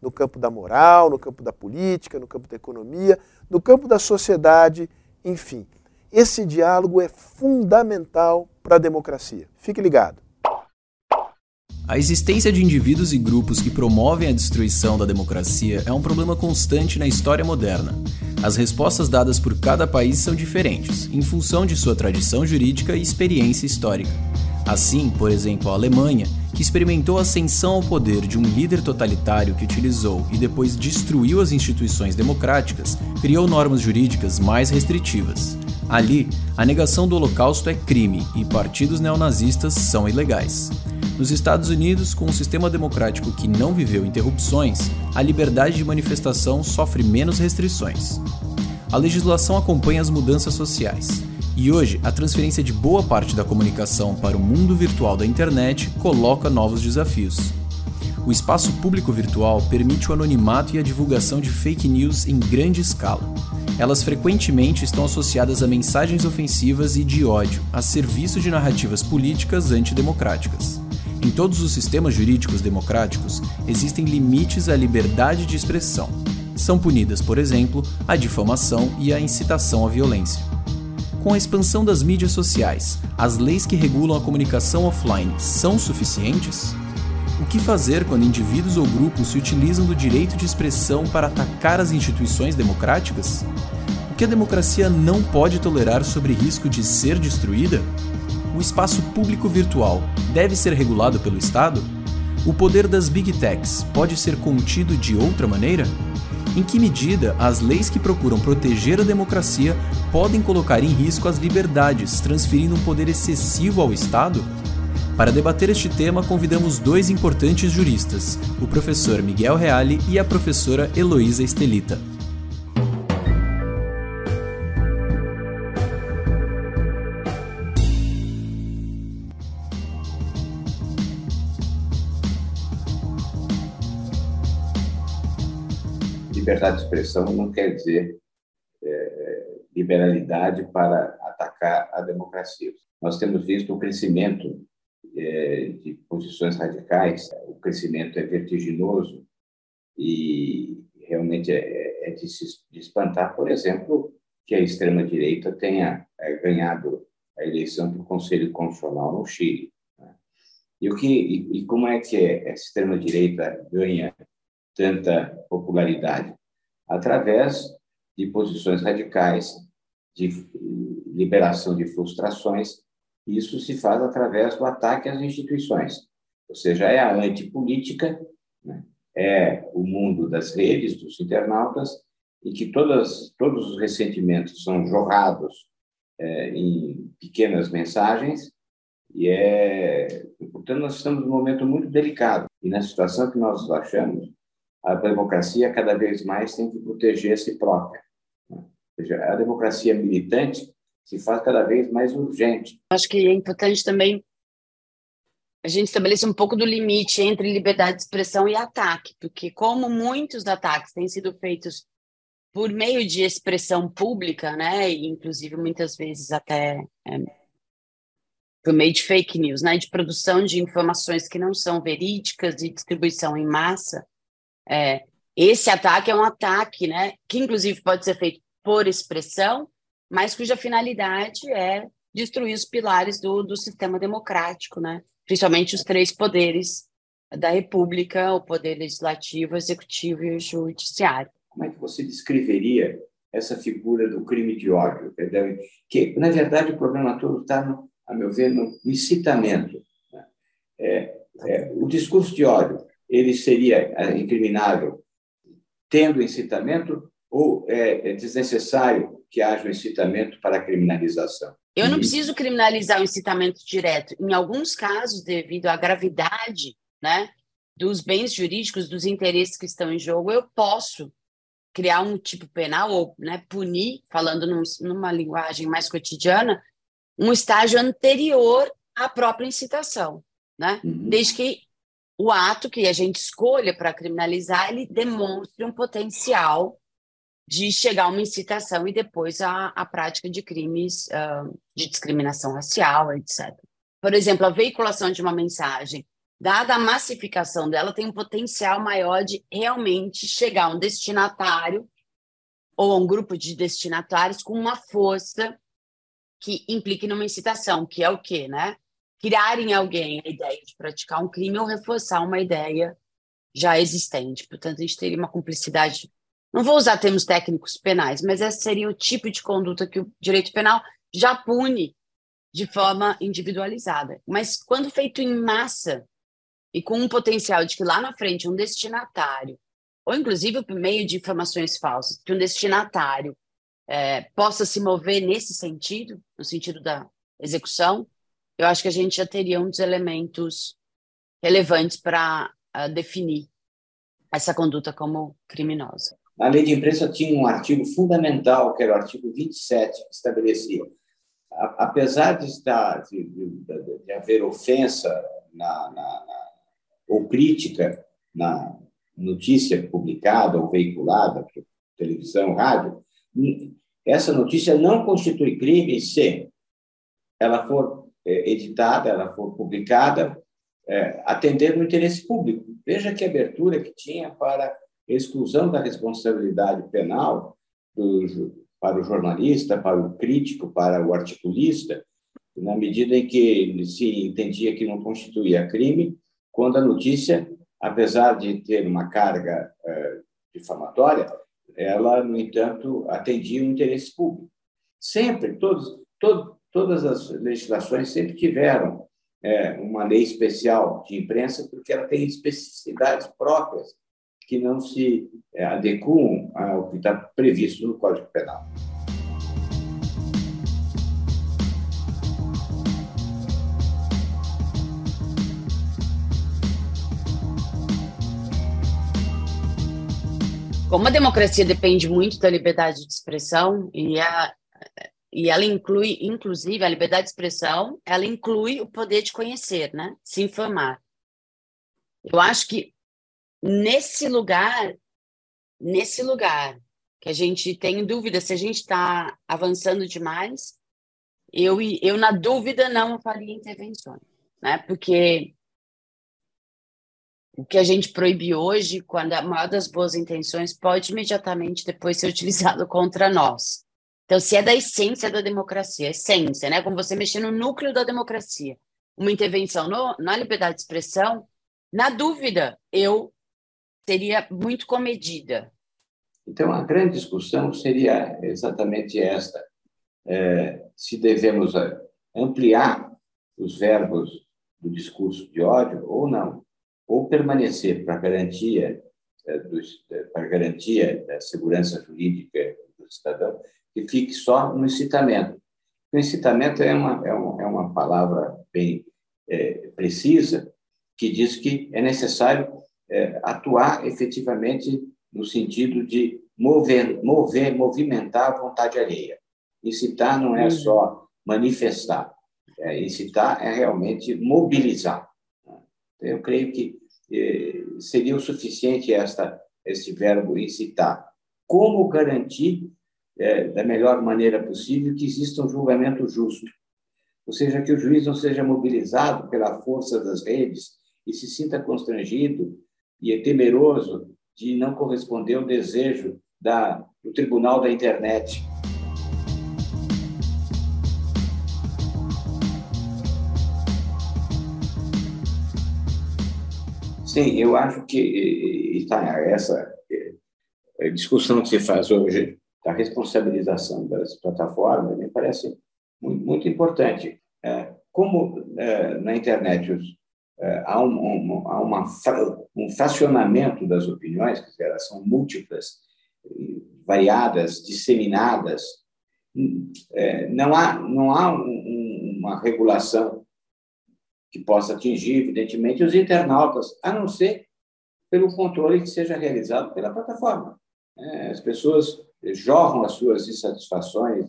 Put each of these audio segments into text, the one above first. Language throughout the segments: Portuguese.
no campo da moral, no campo da política, no campo da economia, no campo da sociedade, enfim. Esse diálogo é fundamental para a democracia. Fique ligado. A existência de indivíduos e grupos que promovem a destruição da democracia é um problema constante na história moderna. As respostas dadas por cada país são diferentes, em função de sua tradição jurídica e experiência histórica. Assim, por exemplo, a Alemanha, que experimentou a ascensão ao poder de um líder totalitário que utilizou e depois destruiu as instituições democráticas, criou normas jurídicas mais restritivas. Ali, a negação do Holocausto é crime e partidos neonazistas são ilegais. Nos Estados Unidos, com um sistema democrático que não viveu interrupções, a liberdade de manifestação sofre menos restrições. A legislação acompanha as mudanças sociais. E hoje, a transferência de boa parte da comunicação para o mundo virtual da internet coloca novos desafios. O espaço público virtual permite o anonimato e a divulgação de fake news em grande escala. Elas frequentemente estão associadas a mensagens ofensivas e de ódio, a serviço de narrativas políticas antidemocráticas. Em todos os sistemas jurídicos democráticos, existem limites à liberdade de expressão. São punidas, por exemplo, a difamação e a incitação à violência. Com a expansão das mídias sociais, as leis que regulam a comunicação offline são suficientes? O que fazer quando indivíduos ou grupos se utilizam do direito de expressão para atacar as instituições democráticas? O que a democracia não pode tolerar sobre risco de ser destruída? o espaço público virtual deve ser regulado pelo Estado? O poder das Big Techs pode ser contido de outra maneira? Em que medida as leis que procuram proteger a democracia podem colocar em risco as liberdades, transferindo um poder excessivo ao Estado? Para debater este tema, convidamos dois importantes juristas, o professor Miguel Reale e a professora Heloísa Estelita. Liberdade de expressão não quer dizer é, liberalidade para atacar a democracia. Nós temos visto o crescimento é, de posições radicais, o crescimento é vertiginoso e realmente é, é de se espantar, por exemplo, que a extrema-direita tenha é, ganhado a eleição para o Conselho Constitucional no Chile. Né? E, o que, e, e como é que a extrema-direita ganha tanta popularidade? Através de posições radicais, de liberação de frustrações. Isso se faz através do ataque às instituições, ou seja, é a antipolítica, né? é o mundo das redes, dos internautas, e que todas, todos os ressentimentos são jorrados é, em pequenas mensagens, e é, portanto, nós estamos num momento muito delicado. E na situação que nós achamos, a democracia cada vez mais tem que proteger a si própria. Né? Seja, a democracia militante se faz cada vez mais urgente. Acho que é importante também a gente estabelecer um pouco do limite entre liberdade de expressão e ataque, porque como muitos ataques têm sido feitos por meio de expressão pública, né, e inclusive muitas vezes até é, por meio de fake news, né, de produção de informações que não são verídicas e distribuição em massa, é, esse ataque é um ataque, né, que inclusive pode ser feito por expressão, mas cuja finalidade é destruir os pilares do, do sistema democrático, né, principalmente os três poderes da República, o poder legislativo, executivo e o judiciário. Como é que você descreveria essa figura do crime de ódio? Que, na verdade, o problema todo está, a meu ver, no incitamento. Né? É, é, o discurso de ódio ele seria é, incriminável tendo incitamento ou é, é desnecessário que haja um incitamento para a criminalização? Eu não preciso criminalizar o incitamento direto. Em alguns casos, devido à gravidade né, dos bens jurídicos, dos interesses que estão em jogo, eu posso criar um tipo penal ou né, punir, falando num, numa linguagem mais cotidiana, um estágio anterior à própria incitação, né? Uhum. Desde que o ato que a gente escolha para criminalizar ele demonstre um potencial de chegar a uma incitação e depois a, a prática de crimes uh, de discriminação racial, etc. Por exemplo, a veiculação de uma mensagem, dada a massificação dela, tem um potencial maior de realmente chegar a um destinatário ou a um grupo de destinatários com uma força que implique numa incitação, que é o quê, né? Criar em alguém a ideia de praticar um crime ou reforçar uma ideia já existente. Portanto, a gente teria uma cumplicidade não vou usar termos técnicos penais, mas esse seria o tipo de conduta que o direito penal já pune de forma individualizada. Mas quando feito em massa e com um potencial de que lá na frente um destinatário, ou inclusive por meio de informações falsas, que um destinatário é, possa se mover nesse sentido, no sentido da execução, eu acho que a gente já teria um dos elementos relevantes para uh, definir essa conduta como criminosa. A lei de imprensa tinha um artigo fundamental, que era o artigo 27, que estabelecia, apesar de, estar, de, de, de haver ofensa na, na, na, ou crítica na notícia publicada ou veiculada por televisão, rádio, essa notícia não constitui crime se ela for editada, ela for publicada, é, atendendo o interesse público. Veja que abertura que tinha para exclusão da responsabilidade penal do, para o jornalista, para o crítico, para o articulista, na medida em que se entendia que não constituía crime, quando a notícia, apesar de ter uma carga eh, difamatória, ela, no entanto, atendia o interesse público. Sempre, todos, todo, todas as legislações sempre tiveram é, uma lei especial de imprensa, porque ela tem especificidades próprias que não se é, adequam ao que está previsto no Código Penal. Como a democracia depende muito da liberdade de expressão e, a, e ela inclui, inclusive, a liberdade de expressão, ela inclui o poder de conhecer, né? Se informar. Eu acho que nesse lugar, nesse lugar que a gente tem dúvida se a gente está avançando demais, eu, eu na dúvida não faria intervenções, né? Porque o que a gente proíbe hoje, quando a maior das boas intenções, pode imediatamente depois ser utilizado contra nós. Então, se é da essência da democracia, essência, né? Como você mexer no núcleo da democracia, uma intervenção no, na liberdade de expressão, na dúvida, eu seria muito comedida. Então, a grande discussão seria exatamente esta: é, se devemos é, ampliar os verbos do discurso de ódio ou não, ou permanecer para garantia é, é, para garantia da segurança jurídica do cidadão, que fique só no incitamento. O incitamento é uma, é uma, é uma palavra bem é, precisa que diz que é necessário é, atuar efetivamente no sentido de mover, mover, movimentar a vontade alheia. Incitar não é uhum. só manifestar, é, incitar é realmente mobilizar. Eu creio que é, seria o suficiente esta, este verbo incitar. Como garantir, é, da melhor maneira possível, que exista um julgamento justo? Ou seja, que o juiz não seja mobilizado pela força das redes e se sinta constrangido e é temeroso de não corresponder ao desejo da, do tribunal da internet. Sim, eu acho que está essa é, discussão que se faz hoje da responsabilização das plataformas me parece muito, muito importante. É, como é, na internet os, é, há, um, um, há uma, um fracionamento das opiniões, que elas são múltiplas, variadas, disseminadas. É, não há, não há uma regulação que possa atingir, evidentemente, os internautas, a não ser pelo controle que seja realizado pela plataforma. É, as pessoas jorram as suas insatisfações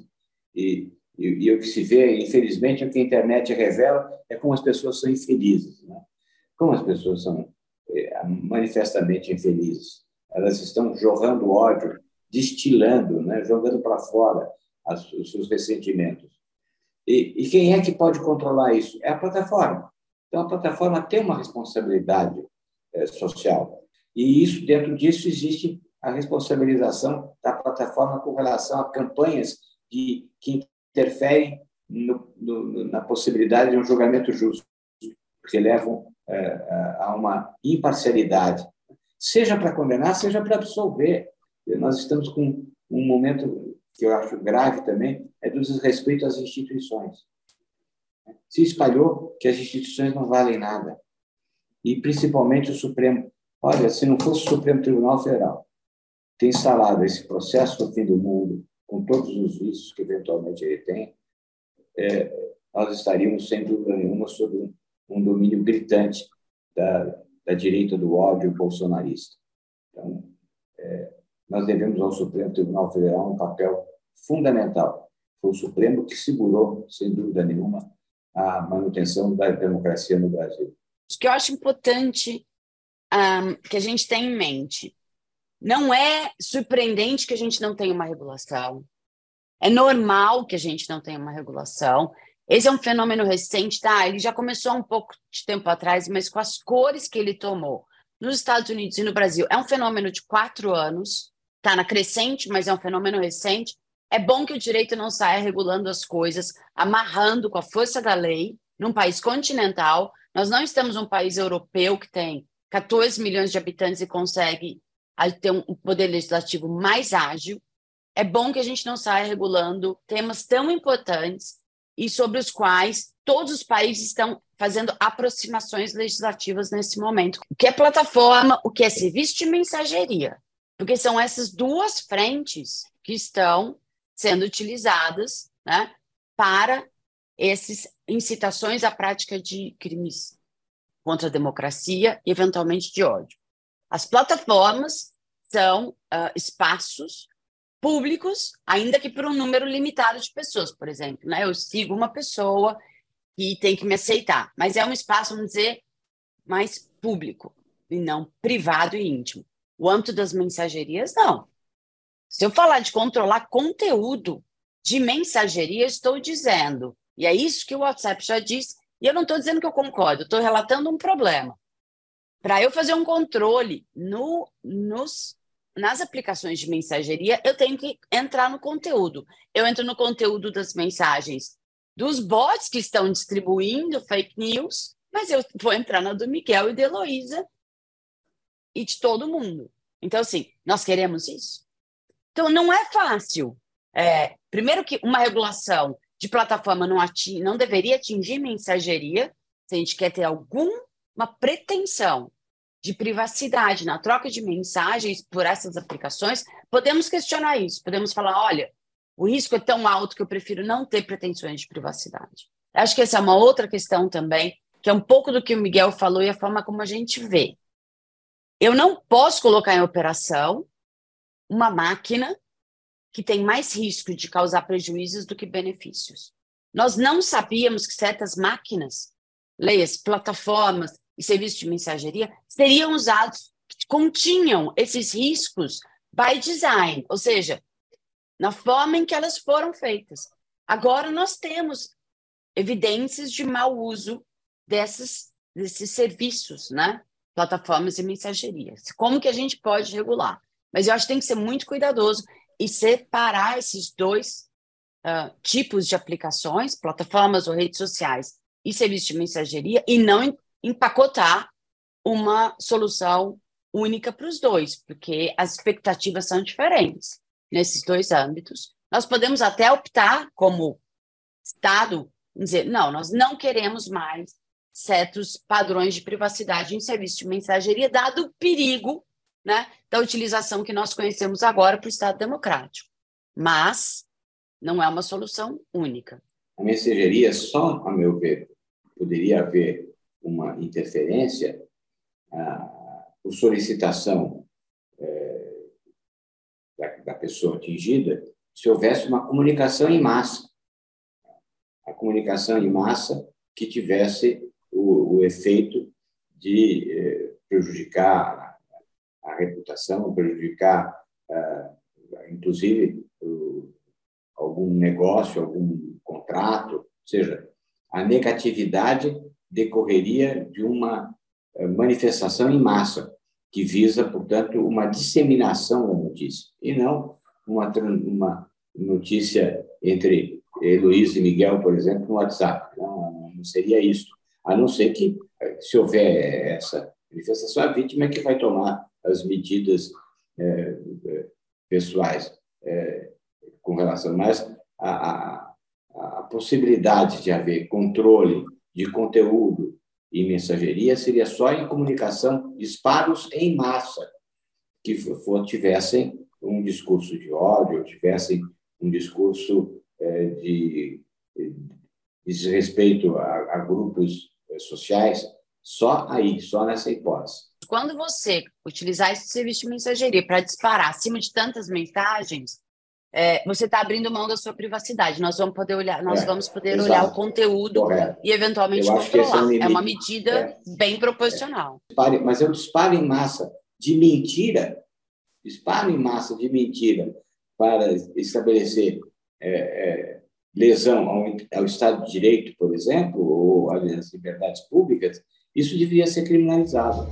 e, e, e, o que se vê, infelizmente, o que a internet revela é como as pessoas são infelizes. Né? Como as pessoas são é, manifestamente infelizes. Elas estão jorrando ódio, destilando, né? jogando para fora as, os seus ressentimentos. E, e quem é que pode controlar isso? É a plataforma. Então, a plataforma tem uma responsabilidade é, social. E isso, dentro disso, existe a responsabilização da plataforma com relação a campanhas de, que interferem no, no, na possibilidade de um julgamento justo, que levam é, a uma imparcialidade, seja para condenar, seja para absolver. Nós estamos com um momento que eu acho grave também, é do desrespeito às instituições. Se espalhou que as instituições não valem nada. E principalmente o Supremo. Olha, se não fosse o Supremo Tribunal Federal ter instalado esse processo do fim do mundo, com todos os vícios que eventualmente ele tem, é, nós estaríamos, sem dúvida nenhuma, sob um, um domínio gritante da, da, direita do ódio bolsonarista. Então, é, nós devemos ao Supremo Tribunal Federal um papel fundamental. Foi o Supremo que segurou, sem dúvida nenhuma, a manutenção da democracia no Brasil. O que eu acho importante um, que a gente tenha em mente, não é surpreendente que a gente não tenha uma regulação. É normal que a gente não tenha uma regulação. Esse é um fenômeno recente, tá? Ele já começou um pouco de tempo atrás, mas com as cores que ele tomou nos Estados Unidos e no Brasil, é um fenômeno de quatro anos, tá na crescente, mas é um fenômeno recente. É bom que o direito não saia regulando as coisas, amarrando com a força da lei, num país continental. Nós não estamos num país europeu que tem 14 milhões de habitantes e consegue ter um poder legislativo mais ágil. É bom que a gente não saia regulando temas tão importantes e sobre os quais todos os países estão fazendo aproximações legislativas nesse momento. O que é plataforma, o que é serviço de mensageria, porque são essas duas frentes que estão sendo utilizadas né, para essas incitações à prática de crimes contra a democracia e, eventualmente, de ódio. As plataformas são uh, espaços públicos, ainda que por um número limitado de pessoas, por exemplo. Né? Eu sigo uma pessoa que tem que me aceitar, mas é um espaço, vamos dizer, mais público e não privado e íntimo. O âmbito das mensagerias, não. Se eu falar de controlar conteúdo de mensageria, estou dizendo, e é isso que o WhatsApp já disse, e eu não estou dizendo que eu concordo, estou relatando um problema. Para eu fazer um controle no, nos, nas aplicações de mensageria, eu tenho que entrar no conteúdo. Eu entro no conteúdo das mensagens dos bots que estão distribuindo fake news, mas eu vou entrar na do Miguel e da Heloísa e de todo mundo. Então, assim, nós queremos isso? Então, não é fácil. É, primeiro que uma regulação de plataforma não, ating, não deveria atingir mensageria, se a gente quer ter alguma pretensão de privacidade na troca de mensagens por essas aplicações, podemos questionar isso, podemos falar, olha, o risco é tão alto que eu prefiro não ter pretensões de privacidade. Acho que essa é uma outra questão também, que é um pouco do que o Miguel falou e a forma como a gente vê. Eu não posso colocar em operação uma máquina que tem mais risco de causar prejuízos do que benefícios. Nós não sabíamos que certas máquinas, leias, plataformas e serviços de mensageria seriam usados, continham esses riscos by design, ou seja, na forma em que elas foram feitas. Agora nós temos evidências de mau uso desses, desses serviços, né? plataformas e mensagerias. Como que a gente pode regular? Mas eu acho que tem que ser muito cuidadoso e separar esses dois uh, tipos de aplicações, plataformas ou redes sociais e serviços de mensageria, e não empacotar uma solução única para os dois, porque as expectativas são diferentes nesses dois âmbitos. Nós podemos até optar, como Estado, dizer, não, nós não queremos mais certos padrões de privacidade em serviço de mensageria, dado o perigo né, da utilização que nós conhecemos agora para o Estado democrático. Mas não é uma solução única. A mensageria só, a meu ver, poderia haver uma interferência ah, por solicitação é, da, da pessoa atingida se houvesse uma comunicação em massa. A comunicação em massa que tivesse o, o efeito de eh, prejudicar a, reputação, prejudicar, ah, inclusive, o, algum negócio, algum contrato, ou seja, a negatividade decorreria de uma eh, manifestação em massa, que visa, portanto, uma disseminação da notícia, e não uma, uma notícia entre Heloísa e Miguel, por exemplo, no WhatsApp. Não, não seria isso. A não ser que, eh, se houver essa manifestação, a vítima é que vai tomar as medidas é, pessoais é, com relação. Mas a, a, a possibilidade de haver controle de conteúdo e mensageria seria só em comunicação, disparos em massa, que for, tivessem um discurso de ódio, tivessem um discurso é, de, de desrespeito a, a grupos é, sociais, só aí, só nessa hipótese. Quando você utilizar esse serviço de mensageria para disparar acima de tantas mensagens, é, você está abrindo mão da sua privacidade. Nós vamos poder olhar, nós é, vamos poder exato, olhar o conteúdo correto. e eventualmente controlar. É, um é, uma medida é. bem proporcional. Mas é um disparo em massa de mentira, disparo em massa de mentira para estabelecer é, é, lesão ao, ao, Estado de Direito, por exemplo, ou às liberdades públicas, isso deveria ser criminalizado.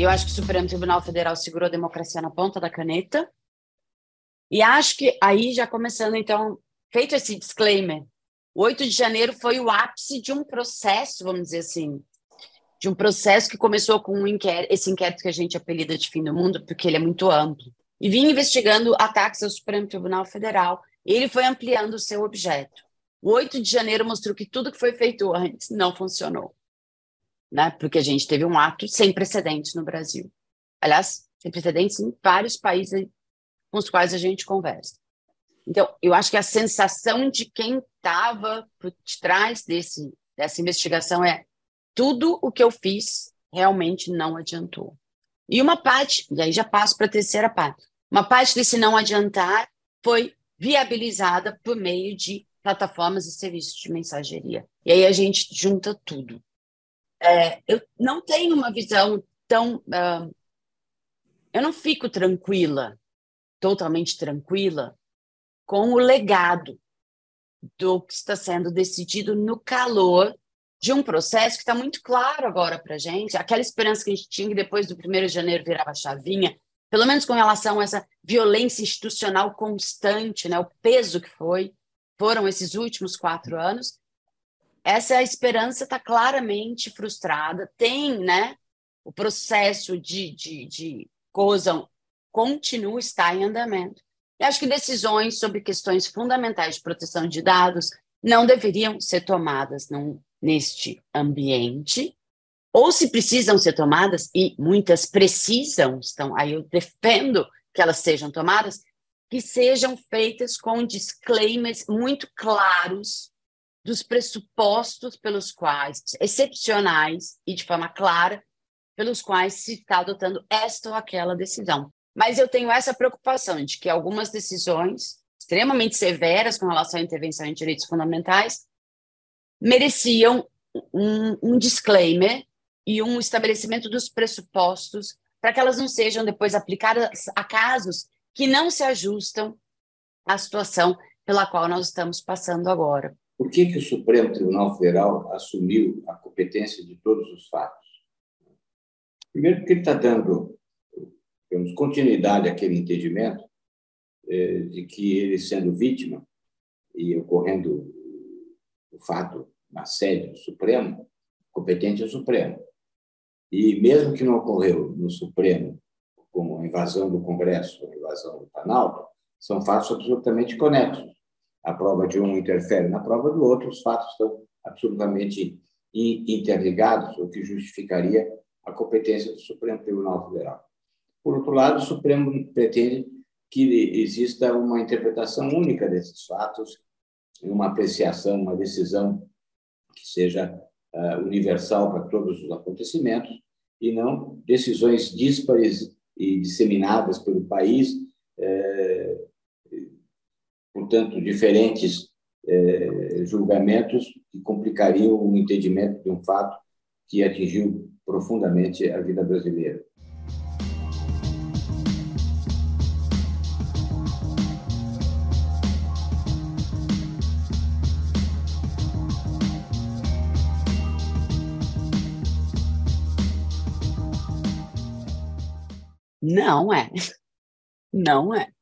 Eu acho que o Supremo Tribunal Federal segurou a democracia na ponta da caneta. E acho que aí, já começando, então, feito esse disclaimer, o 8 de janeiro foi o ápice de um processo, vamos dizer assim, de um processo que começou com um inquérito, esse inquérito que a gente apelida de fim do mundo, porque ele é muito amplo, e vinha investigando ataques ao Supremo Tribunal Federal. Ele foi ampliando o seu objeto. O 8 de janeiro mostrou que tudo que foi feito antes não funcionou né? Porque a gente teve um ato sem precedentes no Brasil. Aliás, sem precedentes em vários países com os quais a gente conversa. Então, eu acho que a sensação de quem estava por trás desse, dessa investigação é tudo o que eu fiz realmente não adiantou. E uma parte, e aí já passo para a terceira parte, uma parte desse não adiantar foi viabilizada por meio de plataformas e serviços de mensageria. E aí a gente junta tudo é, eu não tenho uma visão tão. Uh, eu não fico tranquila, totalmente tranquila, com o legado do que está sendo decidido no calor de um processo que está muito claro agora para gente. Aquela esperança que a gente tinha que depois do 1 de janeiro virava chavinha, pelo menos com relação a essa violência institucional constante, né, o peso que foi, foram esses últimos quatro anos, essa esperança está claramente frustrada. Tem, né? O processo de, de, de continua, está em andamento. E acho que decisões sobre questões fundamentais de proteção de dados não deveriam ser tomadas num, neste ambiente, ou se precisam ser tomadas, e muitas precisam, estão aí eu defendo que elas sejam tomadas, que sejam feitas com disclaimers muito claros dos pressupostos pelos quais, excepcionais e de forma clara, pelos quais se está adotando esta ou aquela decisão. Mas eu tenho essa preocupação de que algumas decisões extremamente severas com relação à intervenção em direitos fundamentais mereciam um, um disclaimer e um estabelecimento dos pressupostos para que elas não sejam depois aplicadas a casos que não se ajustam à situação pela qual nós estamos passando agora. Por que, que o Supremo Tribunal Federal assumiu a competência de todos os fatos? Primeiro, porque ele está dando digamos, continuidade àquele entendimento é, de que ele, sendo vítima e ocorrendo o fato na sede do Supremo, competente é o Supremo. E mesmo que não ocorreu no Supremo, como a invasão do Congresso, a invasão do Planalto, são fatos absolutamente conexos a prova de um interfere na prova do outro, os fatos estão absolutamente interligados, o que justificaria a competência do Supremo Tribunal Federal. Por outro lado, o Supremo pretende que exista uma interpretação única desses fatos uma apreciação, uma decisão que seja uh, universal para todos os acontecimentos e não decisões díspares e disseminadas pelo país, eh, portanto, diferentes eh, julgamentos que complicariam o entendimento de um fato que atingiu profundamente a vida brasileira. Não é. Não é.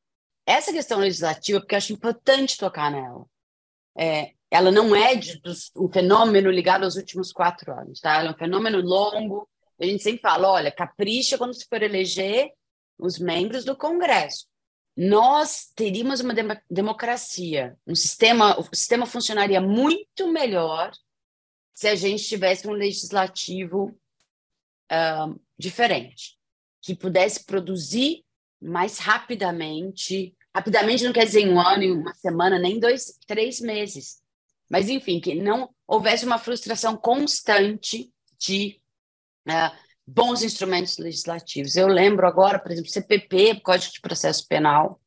Essa questão legislativa, porque eu acho importante tocar nela, é, ela não é de, dos, um fenômeno ligado aos últimos quatro anos, tá? Ela é um fenômeno longo. A gente sempre fala, olha, capricha quando se for eleger os membros do Congresso. Nós teríamos uma democracia, um sistema, o sistema funcionaria muito melhor se a gente tivesse um legislativo uh, diferente que pudesse produzir mais rapidamente. Rapidamente não quer dizer um ano, uma semana, nem dois, três meses. Mas, enfim, que não houvesse uma frustração constante de uh, bons instrumentos legislativos. Eu lembro agora, por exemplo, CPP, Código de Processo Penal.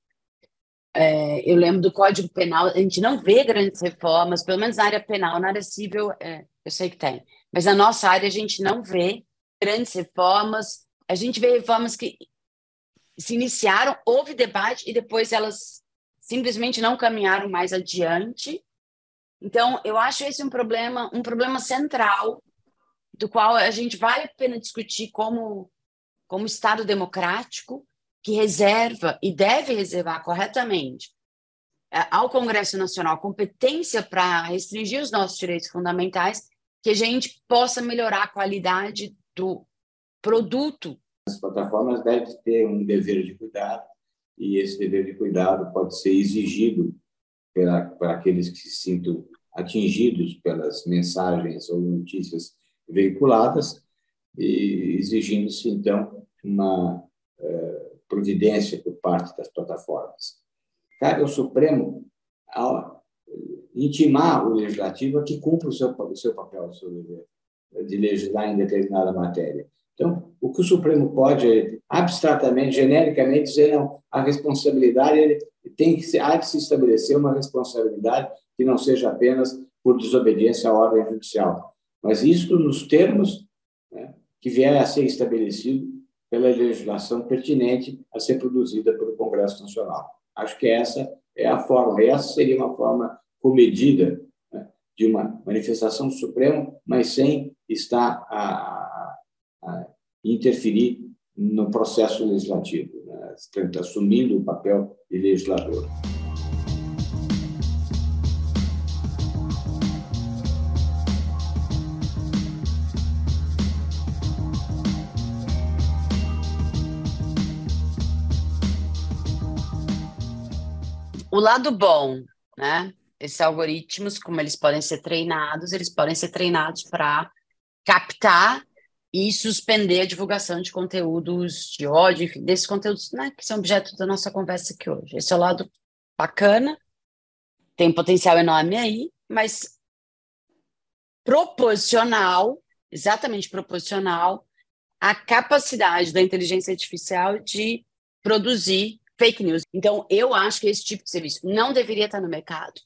É, eu lembro do Código Penal, a gente não vê grandes reformas, pelo menos na área penal, na área civil, é, eu sei que tem, mas na nossa área a gente não vê grandes reformas, a gente vê reformas que se iniciaram, houve debate e depois elas simplesmente não caminharam mais adiante. Então, eu acho esse um problema, um problema central do qual a gente vale a pena discutir como como Estado democrático que reserva e deve reservar corretamente é, ao Congresso Nacional competência para restringir os nossos direitos fundamentais, que a gente possa melhorar a qualidade do produto as plataformas devem ter um dever de cuidado e esse dever de cuidado pode ser exigido para, para aqueles que se sintam atingidos pelas mensagens ou notícias veiculadas e exigindo-se então uma uh, providência por parte das plataformas. Cabe ao Supremo ao intimar o legislativo a que cumpra o seu, o seu papel, o seu dever de legislar em determinada matéria. Então, o que o Supremo pode, abstratamente, genericamente, dizer, não, a responsabilidade ele tem que há de se estabelecer uma responsabilidade que não seja apenas por desobediência à ordem judicial, mas isso nos termos né, que vier a ser estabelecido pela legislação pertinente a ser produzida pelo Congresso Nacional. Acho que essa é a forma, essa seria uma forma comedida né, de uma manifestação do Supremo, mas sem estar a, interferir no processo legislativo, né? assumindo o papel de legislador. O lado bom, né? Esses algoritmos, como eles podem ser treinados, eles podem ser treinados para captar e suspender a divulgação de conteúdos de ódio, enfim, desses conteúdos né, que são objeto da nossa conversa aqui hoje. Esse é o lado bacana, tem um potencial enorme aí, mas proporcional, exatamente proporcional, à capacidade da inteligência artificial de produzir fake news. Então, eu acho que esse tipo de serviço não deveria estar no mercado.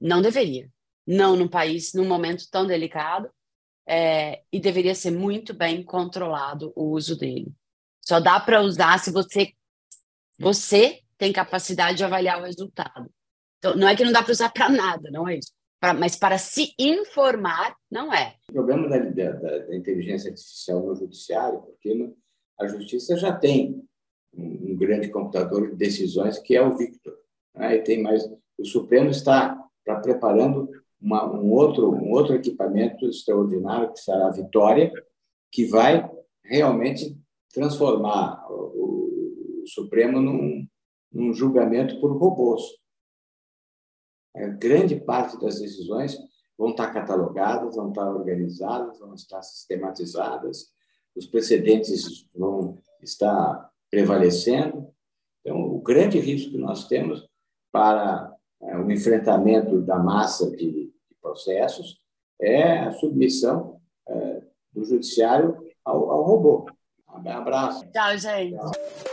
Não deveria. Não num país, num momento tão delicado, é, e deveria ser muito bem controlado o uso dele. Só dá para usar se você você tem capacidade de avaliar o resultado. Então, não é que não dá para usar para nada, não é isso. Pra, mas para se informar, não é. O problema da, da, da inteligência artificial no judiciário, porque a justiça já tem um, um, grande computador de decisões que é o Victor. Né? E tem mais. O Supremo está, está preparando uma, um, outro, um outro equipamento extraordinário, que será a Vitória, que vai realmente transformar o, o Supremo num, num julgamento por robôs. A grande parte das decisões vão estar catalogadas, vão estar organizadas, vão estar sistematizadas, os precedentes vão estar prevalecendo. Então, o grande risco que nós temos para é, o enfrentamento da massa de processos é a submissão é, do judiciário ao, ao robô. Um abraço. Tchau, gente. Tchau.